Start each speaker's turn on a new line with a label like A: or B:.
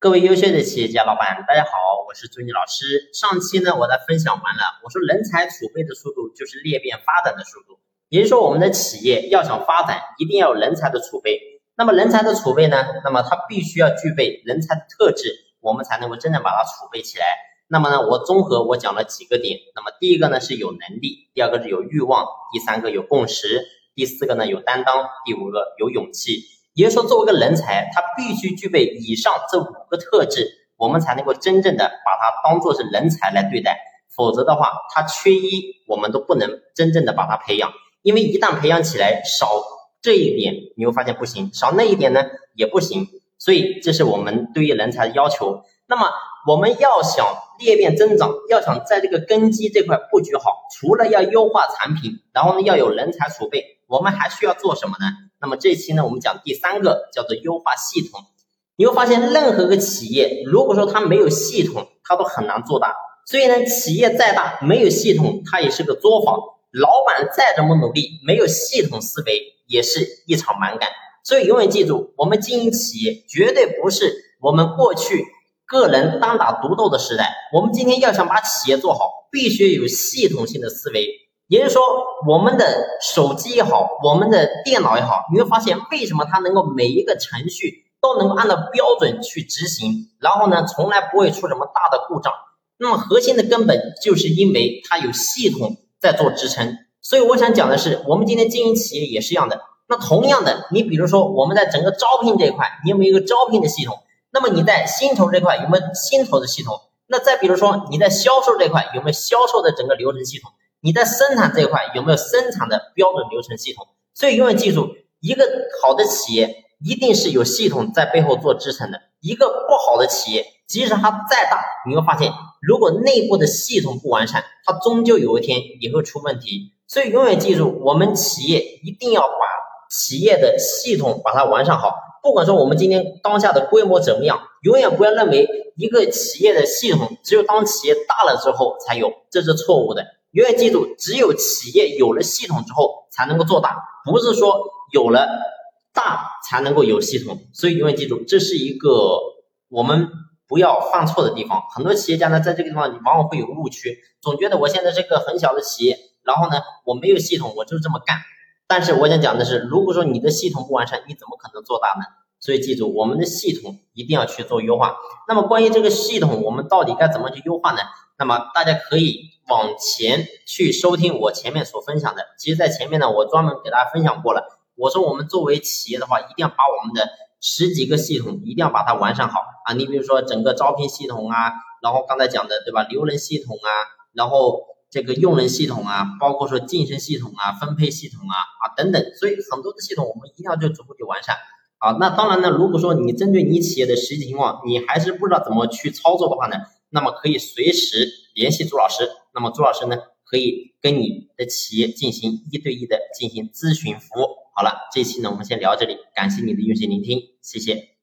A: 各位优秀的企业家老板，大家好，我是朱妮老师。上期呢，我在分享完了，我说人才储备的速度就是裂变发展的速度，也就是说，我们的企业要想发展，一定要有人才的储备。那么人才的储备呢，那么它必须要具备人才的特质，我们才能够真正把它储备起来。那么呢，我综合我讲了几个点，那么第一个呢是有能力，第二个是有欲望，第三个有共识，第四个呢有担当，第五个有勇气。也就是说，作为一个人才，他必须具备以上这五个特质，我们才能够真正的把他当做是人才来对待。否则的话，他缺一，我们都不能真正的把他培养。因为一旦培养起来，少这一点，你会发现不行；少那一点呢，也不行。所以，这是我们对于人才的要求。那么，我们要想裂变增长，要想在这个根基这块布局好，除了要优化产品，然后呢，要有人才储备，我们还需要做什么呢？那么这期呢，我们讲第三个叫做优化系统。你会发现，任何个企业，如果说它没有系统，它都很难做大。所以呢，企业再大，没有系统，它也是个作坊。老板再怎么努力，没有系统思维，也是一场蛮干。所以永远记住，我们经营企业，绝对不是我们过去个人单打独斗的时代。我们今天要想把企业做好，必须有系统性的思维。也就是说，我们的手机也好，我们的电脑也好，你会发现为什么它能够每一个程序都能够按照标准去执行，然后呢，从来不会出什么大的故障。那么核心的根本就是因为它有系统在做支撑。所以我想讲的是，我们今天经营企业也是一样的。那同样的，你比如说我们在整个招聘这一块，你有没有一个招聘的系统？那么你在薪酬这块有没有薪酬的系统？那再比如说你在销售这块有没有销售的整个流程系统？你在生产这一块有没有生产的标准流程系统？所以永远记住，一个好的企业一定是有系统在背后做支撑的。一个不好的企业，即使它再大，你会发现，如果内部的系统不完善，它终究有一天也会出问题。所以永远记住，我们企业一定要把企业的系统把它完善好。不管说我们今天当下的规模怎么样，永远不要认为一个企业的系统只有当企业大了之后才有，这是错误的。永远记住，只有企业有了系统之后才能够做大，不是说有了大才能够有系统。所以永远记住，这是一个我们不要犯错的地方。很多企业家呢，在这个地方你往往会有误区，总觉得我现在是个很小的企业，然后呢，我没有系统，我就这么干。但是我想讲的是，如果说你的系统不完善，你怎么可能做大呢？所以记住，我们的系统一定要去做优化。那么关于这个系统，我们到底该怎么去优化呢？那么大家可以。往前去收听我前面所分享的，其实，在前面呢，我专门给大家分享过了。我说，我们作为企业的话，一定要把我们的十几个系统一定要把它完善好啊。你比如说，整个招聘系统啊，然后刚才讲的对吧，留人系统啊，然后这个用人系统啊，包括说晋升系统啊、分配系统啊啊等等，所以很多的系统我们一定要去逐步去完善好。那当然呢，如果说你针对你企业的实际情况，你还是不知道怎么去操作的话呢，那么可以随时联系朱老师。那么朱老师呢，可以跟你的企业进行一对一的进行咨询服务。好了，这期呢我们先聊这里，感谢你的用心聆听，谢谢。